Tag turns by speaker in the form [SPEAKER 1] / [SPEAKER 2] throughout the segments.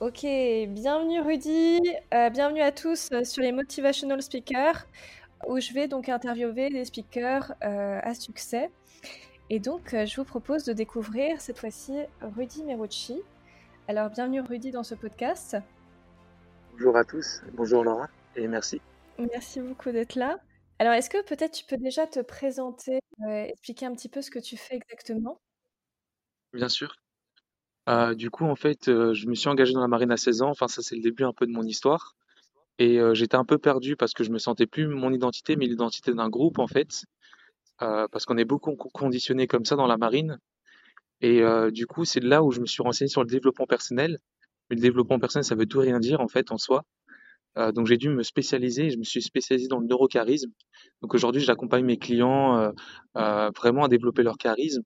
[SPEAKER 1] Ok, bienvenue Rudy, euh, bienvenue à tous euh, sur les Motivational Speakers, où je vais donc interviewer des speakers euh, à succès. Et donc, je vous propose de découvrir cette fois-ci Rudy Merucci. Alors, bienvenue Rudy dans ce podcast.
[SPEAKER 2] Bonjour à tous, bonjour Laura, et merci.
[SPEAKER 1] Merci beaucoup d'être là. Alors, est-ce que peut-être tu peux déjà te présenter, expliquer un petit peu ce que tu fais exactement?
[SPEAKER 2] Bien sûr. Euh, du coup, en fait, euh, je me suis engagé dans la marine à 16 ans. Enfin, ça, c'est le début un peu de mon histoire. Et euh, j'étais un peu perdu parce que je me sentais plus mon identité, mais l'identité d'un groupe, en fait. parce qu'on est beaucoup conditionné comme ça dans la marine. Et du coup, c'est là où je me suis renseigné sur le développement personnel. Mais le développement personnel, ça veut tout rien dire, en fait, en soi. donc j'ai dû me spécialiser je me suis spécialisé dans le neurocharisme. Donc aujourd'hui, j'accompagne mes clients vraiment à développer leur charisme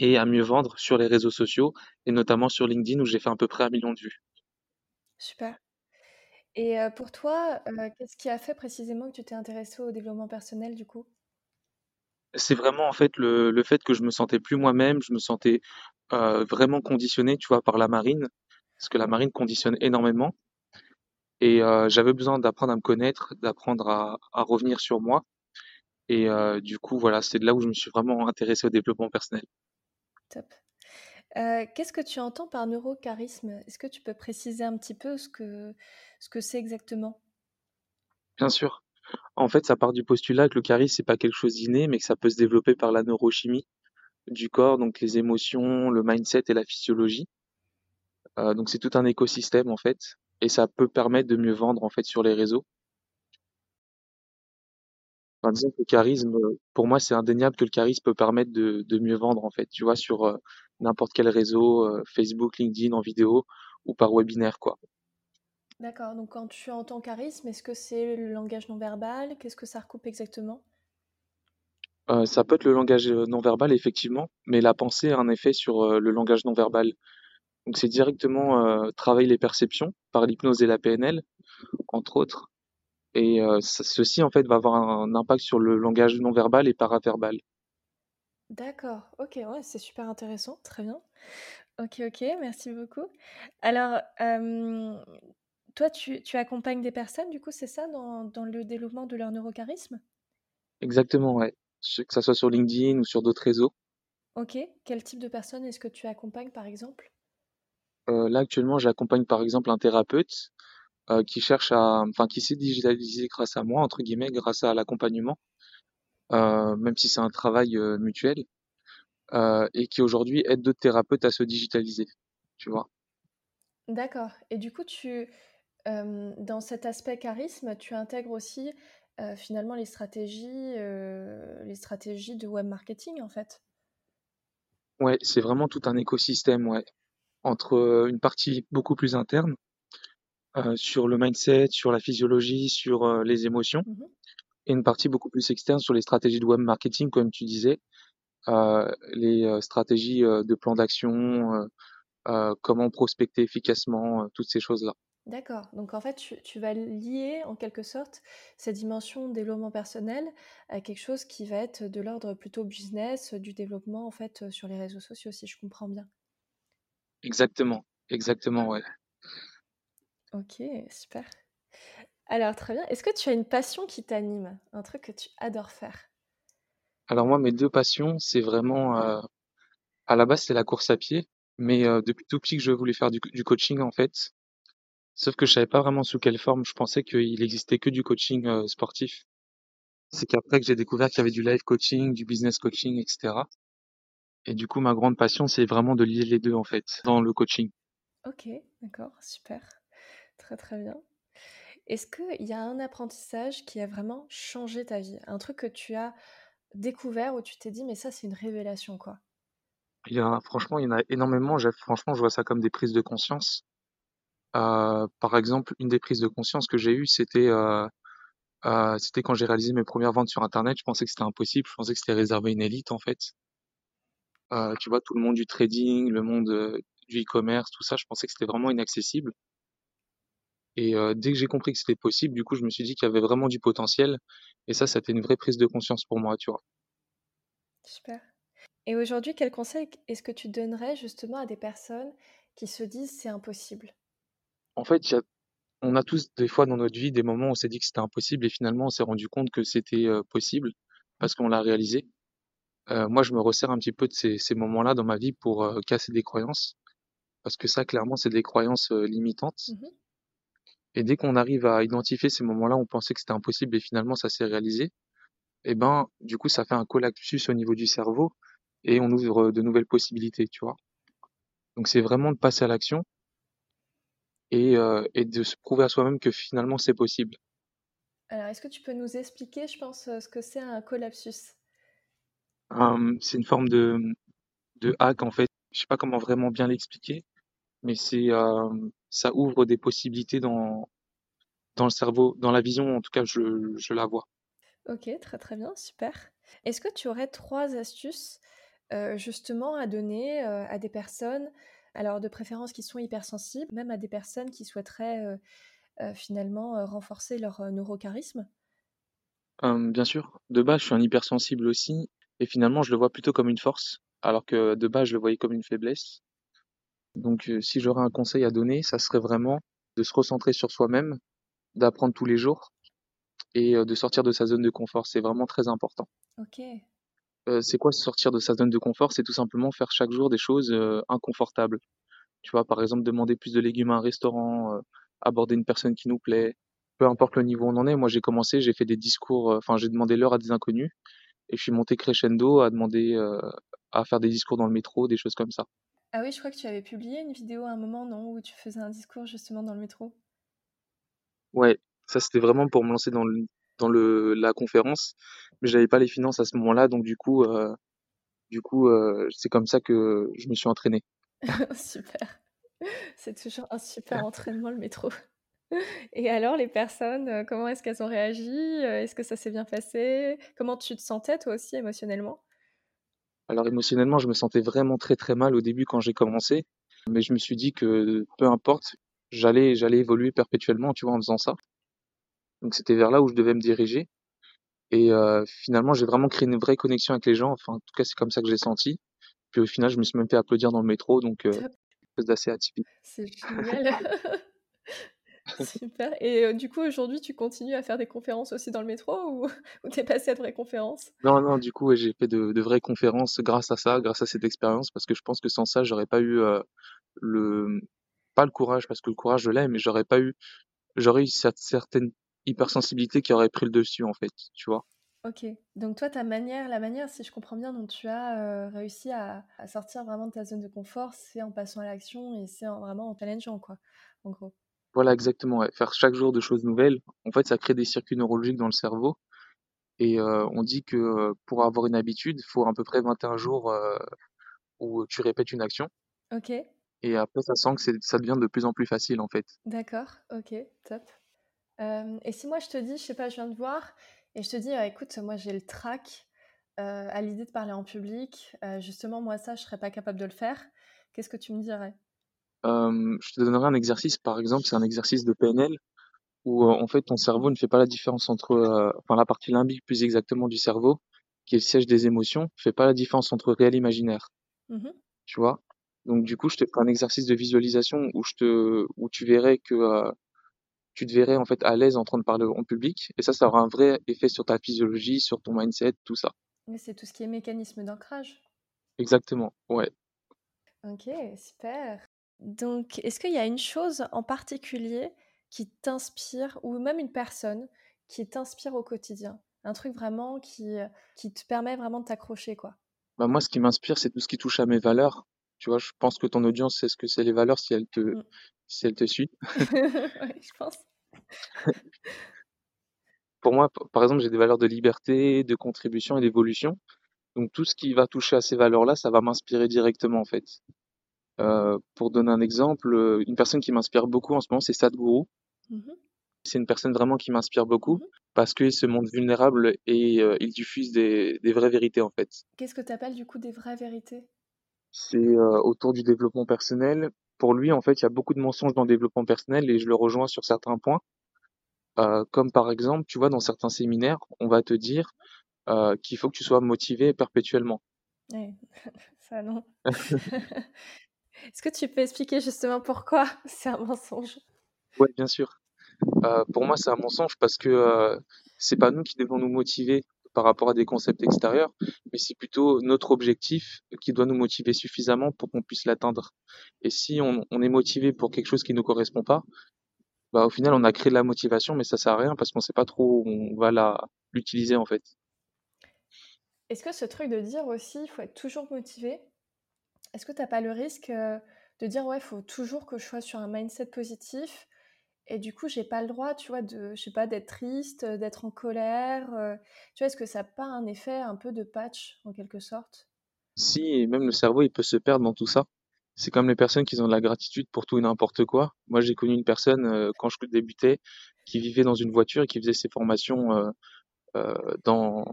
[SPEAKER 2] et à mieux vendre sur les réseaux sociaux et notamment sur LinkedIn où j'ai fait à peu près un million de vues.
[SPEAKER 1] Super. Et pour toi, qu'est-ce qui a fait précisément que tu t'es intéressé au développement personnel du coup?
[SPEAKER 2] C'est vraiment en fait le, le, fait que je me sentais plus moi-même, je me sentais vraiment conditionné, tu vois, par la marine, parce que la marine conditionne énormément. Et j'avais besoin d'apprendre à me connaître, d'apprendre à, à, revenir sur moi. Et du coup, voilà, c'est de là où je me suis vraiment intéressé au développement personnel.
[SPEAKER 1] Top. Qu'est-ce que tu entends par neurocharisme? Est-ce que tu peux préciser un petit peu ce que ce que c'est exactement?
[SPEAKER 2] Bien sûr. En fait, ça part du postulat que le charisme, c'est pas quelque chose d'inné, mais que ça peut se développer par la neurochimie du corps, donc les émotions, le mindset et la physiologie. Donc c'est tout un écosystème en fait, et ça peut permettre de mieux vendre en fait sur les réseaux. Enfin, disons que le charisme, pour moi, c'est indéniable que le charisme peut permettre de, de mieux vendre, en fait, tu vois, sur euh, n'importe quel réseau, euh, Facebook, LinkedIn, en vidéo ou par webinaire, quoi.
[SPEAKER 1] D'accord, donc quand tu entends charisme, est-ce que c'est le langage non verbal? Qu'est-ce que ça recoupe exactement?
[SPEAKER 2] Euh, ça peut être le langage euh, non verbal, effectivement, mais la pensée a un effet sur euh, le langage non verbal. Donc c'est directement euh, travailler les perceptions par l'hypnose et la PNL, entre autres. Et euh, ceci, en fait, va avoir un impact sur le langage non verbal et paraverbal.
[SPEAKER 1] D'accord, ok, ouais, c'est super intéressant, très bien. Ok, ok, merci beaucoup. Alors, toi, tu, tu, accompagnes des personnes, du coup, c'est ça, dans, dans, le développement de leur neurocharisme?
[SPEAKER 2] Exactement, ouais. Que ça soit sur LinkedIn ou sur d'autres réseaux.
[SPEAKER 1] Ok, quel type de personnes est-ce que tu accompagnes, par exemple?
[SPEAKER 2] Euh, Là, actuellement, j'accompagne, par exemple, un thérapeute euh, qui cherche à, enfin, qui s'est digitalisé grâce à moi, entre guillemets, grâce à l'accompagnement, euh, même si c'est un travail euh, mutuel, et qui aujourd'hui aide d'autres thérapeutes à se digitaliser, tu vois.
[SPEAKER 1] D'accord. Et du coup, tu, dans cet aspect charisme, tu intègres aussi finalement les stratégies, les stratégies de web marketing, en fait?
[SPEAKER 2] Ouais, c'est vraiment tout un écosystème, ouais, entre une partie beaucoup plus interne euh, sur le mindset, sur la physiologie, sur euh, les émotions, mmh et une partie beaucoup plus externe sur les stratégies de web marketing, comme tu disais, euh, les stratégies de plan d'action, comment prospecter efficacement, toutes ces choses-là.
[SPEAKER 1] D'accord. Donc en fait, tu, tu, vas lier en quelque sorte cette dimension développement personnel à quelque chose qui va être de l'ordre plutôt business, du développement en fait sur les réseaux sociaux, si je comprends bien.
[SPEAKER 2] Exactement, exactement, ouais.
[SPEAKER 1] Ok, super. Alors, très bien. Est-ce que tu as une passion qui t'anime? Un truc que tu adores faire?
[SPEAKER 2] Alors moi, mes deux passions, c'est vraiment... Euh, à la base, c'est la course à pied. Mais euh, depuis tout petit que je voulais faire du, du, coaching, en fait. Sauf que je savais pas vraiment sous quelle forme. Je pensais qu'il existait que du coaching euh, sportif. C'est qu'après que j'ai découvert qu'il y avait du live coaching, du business coaching, etc. Et du coup, ma grande passion, c'est vraiment de lier les deux, en fait, dans le coaching.
[SPEAKER 1] Ok, d'accord, super. Très très bien. Est-ce qu'il y a un apprentissage qui a vraiment changé ta vie? Un truc que tu as découvert où tu t'es dit, mais ça, c'est une révélation, quoi?
[SPEAKER 2] Il y a, Franchement, il y en a énormément. Franchement, je vois ça comme des prises de conscience. Euh, par exemple, une des prises de conscience que j'ai eues, c'était euh, euh, c'était quand j'ai réalisé mes premières ventes sur Internet. Je pensais que c'était impossible. Je pensais que c'était réservé à une élite, en fait. Tu vois, tout le monde du trading, le monde du e-commerce, tout ça, je pensais que c'était vraiment inaccessible. Et euh, dès que j'ai compris que c'était possible, du coup, je me suis dit qu'il y avait vraiment du potentiel. Et ça, c'était une vraie prise de conscience pour moi, tu vois.
[SPEAKER 1] Super. Et aujourd'hui, quel conseil est-ce que tu donnerais justement à des personnes qui se disent c'est impossible?
[SPEAKER 2] En fait, il y a on a tous des fois dans notre vie des moments où on s'est dit que c'était impossible et finalement on s'est rendu compte que c'était, possible parce qu'on l'a réalisé. Moi, je me resserre un petit peu de ces ces moments-là dans ma vie pour, casser des croyances parce que ça, clairement, c'est des croyances, limitantes
[SPEAKER 1] Mmh
[SPEAKER 2] et dès qu'on arrive à identifier ces moments-là, on pensait que c'était impossible et finalement ça s'est réalisé et ben, du coup, ça fait un collapsus au niveau du cerveau et on ouvre, de nouvelles possibilités, tu vois? Donc c'est vraiment de passer à l'action et heu et de se prouver à soi-même que finalement c'est possible.
[SPEAKER 1] Alors, est-ce que tu peux nous expliquer, je pense, heu, ce que c'est un collapsus?
[SPEAKER 2] C'est une forme de, de hack en fait. Je sais pas comment vraiment bien l'expliquer, mais c'est, hem, ça ouvre des possibilités dans dans le cerveau, dans la vision en tout cas je je la vois.
[SPEAKER 1] OK, très, très bien, super. Est-ce que tu aurais 3 astuces, heu, justement à donner, heu, à des personnes, alors de préférence qui sont hypersensibles, même à des personnes qui souhaiteraient, heu, finalement, renforcer leur, neurocharisme?
[SPEAKER 2] Bien sûr, de base je suis un hypersensible aussi et finalement je le vois plutôt comme une force, alors que de base je le voyais comme une faiblesse. Donc heu, si j'aurais un conseil à donner, ça serait vraiment de se recentrer sur soi-même, d'apprendre tous les jours et heu, de sortir de sa zone de confort. C'est vraiment très important.
[SPEAKER 1] OK.
[SPEAKER 2] Heu, c'est quoi sortir de sa zone de confort? C'est tout simplement faire chaque jour des choses, inconfortables. Tu vois? Par exemple, demander plus de légumes à un restaurant, aborder une personne qui nous plaît, peu importe le niveau où on en est. Moi, j'ai commencé, j'ai fait des discours, enfin, j'ai demandé l'heure à des inconnus et je suis monté crescendo à demander, à faire des discours dans le métro, des choses comme ça.
[SPEAKER 1] Ah oui, je crois que tu avais publié une vidéo à un moment, non? Où tu faisais un discours justement dans le métro?
[SPEAKER 2] Ouais, ça, c'était vraiment pour me lancer dans le dans le la conférence, mais j'avais pas les finances à ce moment-là, donc du coup, du coup, heu, c'est comme ça que je me suis entraîné.
[SPEAKER 1] Super. C'est toujours un super entraînement le métro. Et alors les personnes, heu, comment est-ce qu'elles ont réagi? Est-ce que ça s'est bien passé? Comment tu te sentais toi aussi émotionnellement?
[SPEAKER 2] Alors émotionnellement, je me sentais vraiment très, très mal au début quand j'ai commencé, mais je me suis dit que peu importe, j'allais j'allais évoluer perpétuellement, tu vois, en faisant ça. Donc c'était vers là où je devais me diriger et heu, finalement, j'ai vraiment créé une vraie connexion avec les gens, enfin, en tout cas, c'est comme ça que j'ai senti. Puis au final, je me suis même fait applaudir dans le métro, donc quelque chose d'assez atypique.
[SPEAKER 1] c'est génial. Super et heu, du coup aujourd'hui tu continues à faire des conférences aussi dans le métro ou ou tu es passé à de vraies conférences?
[SPEAKER 2] Non, non, du coup, j'ai fait de de vraies conférences grâce à ça, grâce à cette expérience, parce que je pense que sans ça, j'aurais pas eu, heu, le pas le courage, parce que le courage, je l'ai, mais j'aurais pas eu j'aurais eu cette certaine hypersensibilité qui aurait pris le dessus, en fait, tu vois?
[SPEAKER 1] OK, donc toi ta manière la manière si je comprends bien dont tu as, heu, réussi à à sortir vraiment de ta zone de confort, c'est en passant à l'action et c'est en vraiment en challengeant quoi, en gros?
[SPEAKER 2] Voilà, exactement, ouais. Faire chaque jour de choses nouvelles, en fait, ça crée des circuits neurologiques dans le cerveau et heu, on dit que, heu, pour avoir une habitude, il faut à peu près 21 jours, heu, où tu répètes une action
[SPEAKER 1] OK,
[SPEAKER 2] et après ça sent que c'est ça devient de plus en plus facile, en fait.
[SPEAKER 1] d'accord, OK, top. Hem et si moi je te dis, je sais pas, je viens de voir et je te dis: «Heu, écoute, moi j'ai le trac, heu, à l'idée de parler en public, heu, justement moi ça je serais pas capable de le faire», qu'est-ce que tu me dirais?
[SPEAKER 2] Je te donnerai un exercice, par exemple, c'est un exercice de PNL où, en fait, ton cerveau ne fait pas la différence entre, enfin la partie limbique plus exactement du cerveau, qui est le siège des émotions, fait pas la différence entre réel et imaginaire,
[SPEAKER 1] Mmh
[SPEAKER 2] tu vois? Donc du coup, je te ferai un exercice de visualisation où je te où tu verrais que, tu te verrais en fait à l'aise en train de parler en public et ça, ça aura un vrai effet sur ta physiologie, sur ton mindset, tout ça.
[SPEAKER 1] Oui, c'est tout ce qui est mécanisme d'ancrage.
[SPEAKER 2] Exactement, ouais.
[SPEAKER 1] OK, super. Donc, est-ce qu'il y a une chose en particulier qui t'inspire ou même une personne qui t'inspire au quotidien? Un truc vraiment qui, qui te permet vraiment de t'accrocher, quoi?
[SPEAKER 2] Bah, moi, ce qui m'inspire, c'est tout ce qui touche à mes valeurs. Tu vois? Je pense que ton audience sait ce que c'est les valeurs si elle te
[SPEAKER 1] Mmh.
[SPEAKER 2] si elle te suit.
[SPEAKER 1] Ouais, je pense.
[SPEAKER 2] Pour moi, par exemple, j'ai des valeurs de liberté, de contribution et d'évolution. Donc tout ce qui va toucher à ces valeurs-là, ça va m'inspirer directement, en fait. Heu, pour donner un exemple, heu, une personne qui m'inspire beaucoup en ce moment, c'est Sadhguru.
[SPEAKER 1] Mmh mh.
[SPEAKER 2] C'est une personne vraiment qui m'inspire beaucoup
[SPEAKER 1] Mmh
[SPEAKER 2] parce qu'il se montre vulnérable et heu, il diffuse des des vraies vérités, en fait.
[SPEAKER 1] Qu'est-ce que tu appelles du coup des vraies vérités?
[SPEAKER 2] C'est, autour du développement personnel. Pour lui, en fait, il y a beaucoup de mensonges dans le développement personnel et je le rejoins sur certains points. Comme par exemple, tu vois, dans certains séminaires, on va te dire, qu'il faut que tu sois motivé perpétuellement.
[SPEAKER 1] Ouais, ça non. Est-ce que tu peux expliquer justement pourquoi c'est un mensonge?
[SPEAKER 2] Ouais, bien sûr. Euh, pour moi, c'est un mensonge parce que euh, c'est pas nous qui devons nous motiver par rapport à des concepts extérieurs, mais c'est plutôt notre objectif qui doit nous motiver suffisamment pour qu'on puisse l'atteindre. Et si on, on est motivé pour quelque chose qui ne correspond pas, bah au final on a créé de la motivation, mais ça sert à rien parce qu'on sait pas trop où on va l'utiliser en fait.
[SPEAKER 1] Est-ce que ce truc de dire aussi, il faut être toujours motivé, est-ce que tu n'as pas le risque de dire, ouais, il faut toujours que je sois sur un mindset positif et du coup, j'ai pas le droit, tu vois, de, je sais pas, d'être triste, d'être en colère. tu vois, est-ce que ça n'a pas un effet un peu de patch en quelque sorte?
[SPEAKER 2] Si, et même le cerveau, il peut se perdre dans tout ça. C'est comme les personnes qui ont de la gratitude pour tout et n'importe quoi. Moi, j'ai connu une personne euh, quand je débutais qui vivait dans une voiture et qui faisait ses formations euh, euh, dans,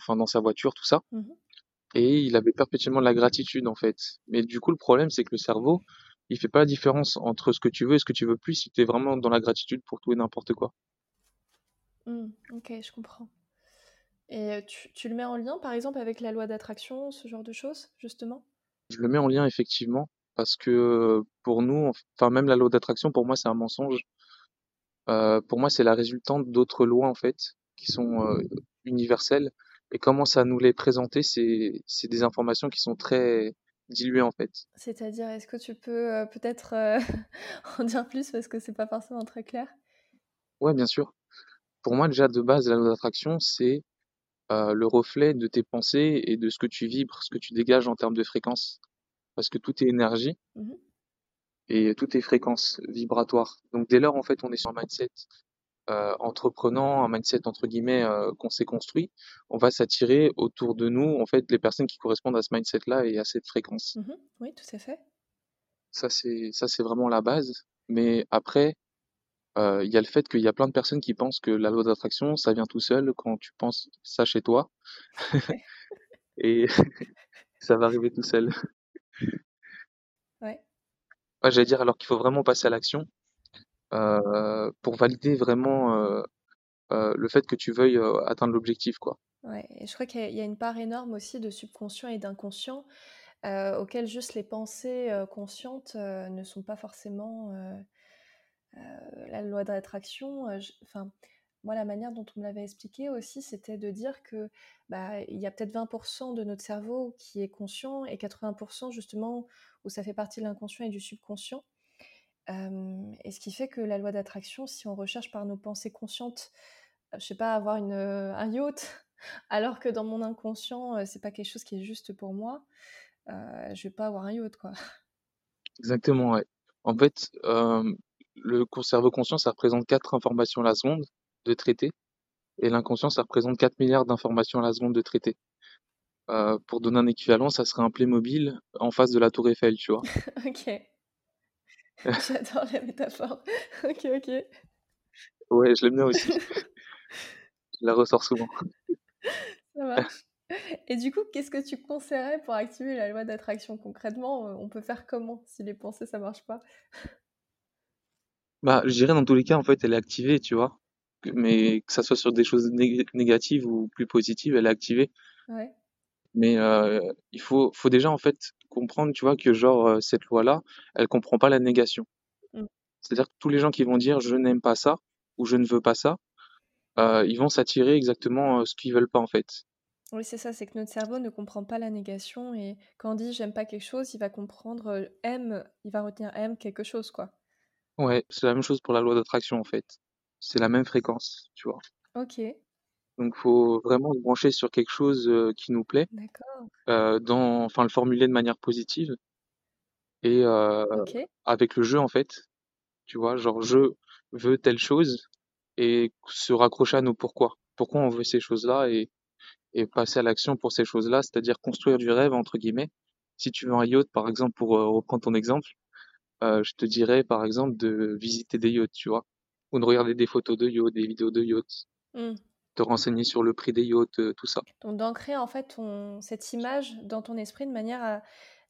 [SPEAKER 2] enfin, dans sa voiture, tout ça.
[SPEAKER 1] Mhm.
[SPEAKER 2] Et il avait perpétuellement de la gratitude en fait. Mais du coup, le problème, c'est que le cerveau, il fait pas la différence entre ce que tu veux et ce que tu veux plus si tu es vraiment dans la gratitude pour tout et n'importe quoi.
[SPEAKER 1] Hmm, ok, je comprends. Et euh, tu, tu le mets en lien, par exemple, avec la loi d'attraction, ce genre de choses, justement?
[SPEAKER 2] Je le mets en lien effectivement parce que euh, pour nous, enfin même la loi d'attraction, pour moi, c'est un mensonge. Euh, pour moi, c'est la résultante d'autres lois en fait qui sont euh, universelles. Et comment ça nous les présenter, c'est des informations qui sont très diluées en fait.
[SPEAKER 1] C'est-à-dire, est-ce que tu peux euh, peut-être euh, en dire plus parce que c'est pas forcément très clair?
[SPEAKER 2] Ouais, bien sûr. Pour moi, déjà de base, la loi d'attraction, c'est euh, le reflet de tes pensées et de ce que tu vibres, ce que tu dégages en termes de fréquence. Parce que tout est énergie
[SPEAKER 1] Mhm.
[SPEAKER 2] et tout est fréquence vibratoire. Donc dès lors, en fait, on est sur un mindset euh, entreprenant, un mindset entre guillemets euh, qu'on s'est construit, on va s'attirer autour de nous, en fait, les personnes qui correspondent à ce mindset-là et à cette fréquence.
[SPEAKER 1] Mhm. Oui, tout à fait.
[SPEAKER 2] Ça, c'est ça, c'est vraiment la base. Mais après, euh, il y a le fait qu'il y a plein de personnes qui pensent que la loi d'attraction, ça vient tout seul quand tu penses ça chez toi et ça va arriver tout seul.
[SPEAKER 1] Ouais.
[SPEAKER 2] Ouais, j'allais dire alors qu'il faut vraiment passer à l'action euh, pour valider vraiment euh, euh, le fait que tu veuilles atteindre l'objectif, quoi.
[SPEAKER 1] Ouais. Je crois qu'il y a une part énorme aussi de subconscient et d'inconscient auxquelles juste les pensées conscientes ne sont pas forcément la loi de l'attraction. je- Enfin, moi, la manière dont on me l'avait expliqué aussi, c'était de dire que bah, il y a peut-être 20% de notre cerveau qui est conscient et 80% justement où ça fait partie de l'inconscient et du subconscient. Euh, et ce qui fait que la loi d'attraction, si on recherche par nos pensées conscientes, je sais pas, avoir une, un yacht, alors que dans mon inconscient, c'est pas quelque chose qui est juste pour moi, euh, je vais pas avoir un yacht, quoi.
[SPEAKER 2] Exactement, ouais. En fait, euh, le cerveau conscient, ça représente 4 informations à la seconde de traité, et l'inconscient, ça représente 4 milliards d'informations à la seconde de traité. Euh, pour donner un équivalent, ça serait un Playmobil en face de la tour Eiffel, tu vois.
[SPEAKER 1] ok, j'adore la métaphore. ok, ok,
[SPEAKER 2] Ouais, je l'aime bien aussi. Je la ressors souvent.
[SPEAKER 1] ça marche. Et du coup, qu'est-ce que tu conseillerais pour activer la loi d'attraction concrètement? euh, On peut faire comment si les pensées ça marche pas?
[SPEAKER 2] Bah, je dirais dans tous les cas, en fait, elle est activée, tu vois. Mais que ça soit sur des choses nég- négatives ou plus positives, elle est activée.
[SPEAKER 1] Ouais.
[SPEAKER 2] Mais euh, il faut, faut déjà, en fait, comprendre, tu vois, que genre, euh, cette loi-là, elle comprend pas la négation.
[SPEAKER 1] Mm.
[SPEAKER 2] C'est-à-dire que tous les gens qui vont dire je n'aime pas ça ou je ne veux pas ça, euh, ils vont s'attirer exactement euh, ce qu'ils veulent pas, en fait.
[SPEAKER 1] Oui, c'est ça, c'est que notre cerveau ne comprend pas la négation et quand on dit j'aime pas quelque chose, il va comprendre aime, il va retenir aime quelque chose, quoi.
[SPEAKER 2] Ouais, c'est la même chose pour la loi d'attraction, en fait. C'est la même fréquence, tu vois.
[SPEAKER 1] Ok,
[SPEAKER 2] Donc, faut vraiment se brancher sur quelque chose euh, qui nous plaît,
[SPEAKER 1] d'accord,
[SPEAKER 2] euh, dans, enfin, le formuler de manière positive et euh,
[SPEAKER 1] ok.
[SPEAKER 2] avec le jeu, en fait. Tu vois, genre, je veux telle chose et se raccrocher à nos pourquoi. Pourquoi on veut ces choses-là et, et passer à l'action pour ces choses-là, c'est-à-dire construire du rêve, entre guillemets. Si tu veux un yacht, par exemple, pour euh, reprendre ton exemple, euh, je te dirais, par exemple, de visiter des yachts, tu vois, ou de regarder des photos de yachts, des vidéos de yachts,
[SPEAKER 1] Hmm.
[SPEAKER 2] Te renseigner sur le prix des yachts, euh, tout ça.
[SPEAKER 1] Donc d'ancrer en fait ton- cette image dans ton esprit de manière à,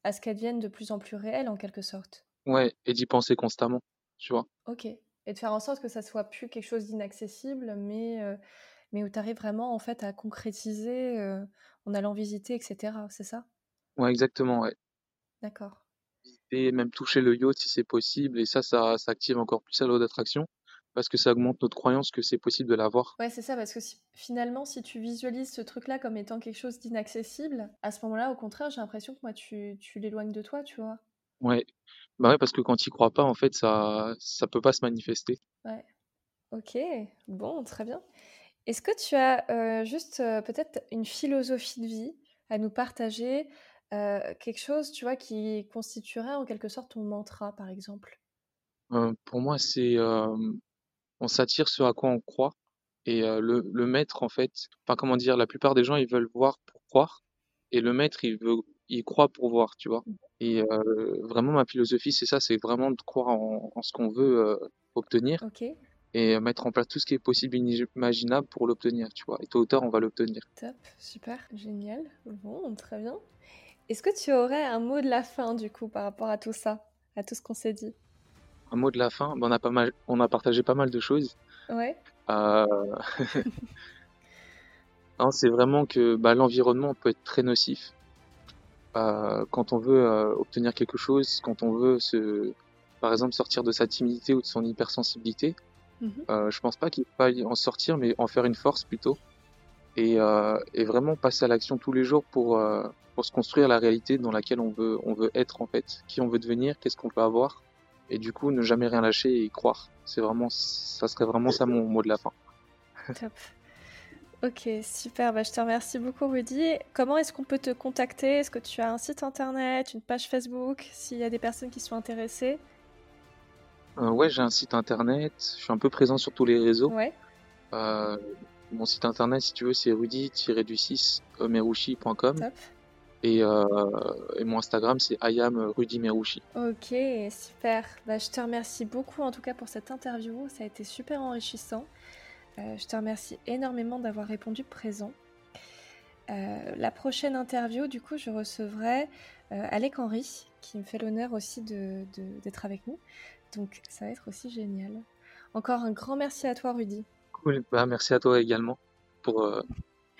[SPEAKER 1] à ce qu'elle devienne de plus en plus réelle en quelque sorte.
[SPEAKER 2] Ouais, et d'y penser constamment, tu vois.
[SPEAKER 1] Ok. Et de faire en sorte que ça soit plus quelque chose d'inaccessible, mais, euh, mais où tu arrives vraiment en fait à concrétiser euh, en allant visiter, etc. C'est ça?
[SPEAKER 2] Ouais, exactement, ouais.
[SPEAKER 1] D'accord.
[SPEAKER 2] visiter, même toucher le yacht si c'est possible. Et ça, ça, ça active encore plus la loi d'attraction parce que ça augmente notre croyance que c'est possible de l'avoir.
[SPEAKER 1] Ouais, c'est ça, parce que si- finalement, si tu visualises ce truc-là comme étant quelque chose d'inaccessible, à ce moment-là, au contraire, j'ai l'impression que moi, tu, tu l'éloignes de toi, tu vois.
[SPEAKER 2] Ouais, bah ouais, parce que quand tu crois pas, en fait, ça, ça peut pas se manifester.
[SPEAKER 1] Ouais. Ok, bon, très bien. Est-ce que tu as euh, juste euh, peut-être une philosophie de vie à nous partager, euh, quelque chose, tu vois, qui constituerait en quelque sorte ton mantra, par exemple?
[SPEAKER 2] Pour moi, c'est, on s'attire ce à quoi on croit et euh, le, le maître, en fait, enfin, comment dire, la plupart des gens, ils veulent voir pour croire et le maître, il veut, il croit pour voir, tu vois. Et euh, vraiment, ma philosophie, c'est ça, c'est vraiment de croire en, en ce qu'on veut euh, obtenir et mettre en place tout ce qui est possible et imaginable pour l'obtenir, tu vois. Et tôt ou tard, on va l'obtenir.
[SPEAKER 1] top, super, génial. Bon, très bien. Est-ce que tu aurais un mot de la fin, du coup, par rapport à tout ça, à tout ce qu'on s'est dit?
[SPEAKER 2] Un mot de la fin, ben, on a pas mal, on a partagé pas mal de choses.
[SPEAKER 1] Ouais,
[SPEAKER 2] Euh, c'est vraiment que bah, l'environnement peut être très nocif. Euh, quand on veut euh, obtenir quelque chose, quand on veut se, par exemple, sortir de sa timidité ou de son hypersensibilité,
[SPEAKER 1] mhm,
[SPEAKER 2] euh, je pense pas qu'il faille en sortir, mais en faire une force plutôt. Et, et vraiment passer à l'action tous les jours pour, pour se construire la réalité dans laquelle on veut, on veut être en fait, qui on veut devenir, qu'est-ce qu'on veut avoir. Et du coup, ne jamais rien lâcher et y croire. C'est vraiment, ça serait vraiment ça mon mot de la fin.
[SPEAKER 1] top. Ok, super. Bah, je te remercie beaucoup, Rudy. Comment est-ce qu'on peut te contacter? Est-ce que tu as un site internet, une page Facebook, s'il y a des personnes qui sont intéressées?
[SPEAKER 2] Euh, ouais, j'ai un site internet, je suis un peu présent sur tous les réseaux.
[SPEAKER 1] Ouais,
[SPEAKER 2] Euh, mon site internet, si tu veux, c'est rudy-du6merushi.com
[SPEAKER 1] top.
[SPEAKER 2] Et, euh, et mon Instagram, c'est ayam Rudy Merushi.
[SPEAKER 1] Ok, super. Bah, je te remercie beaucoup en tout cas pour cette interview. Ça a été super enrichissant. Euh, je te remercie énormément d'avoir répondu présent. Euh, la prochaine interview, du coup, je recevrai Alec Henry, qui me fait l'honneur aussi de- de- d'être avec nous. Donc, ça va être aussi génial. Encore un grand merci à toi, Rudy.
[SPEAKER 2] Cool. Bah, merci à toi également pour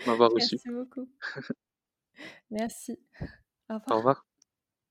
[SPEAKER 2] m'avoir reçu.
[SPEAKER 1] Merci beaucoup. Merci. Au
[SPEAKER 2] revoir.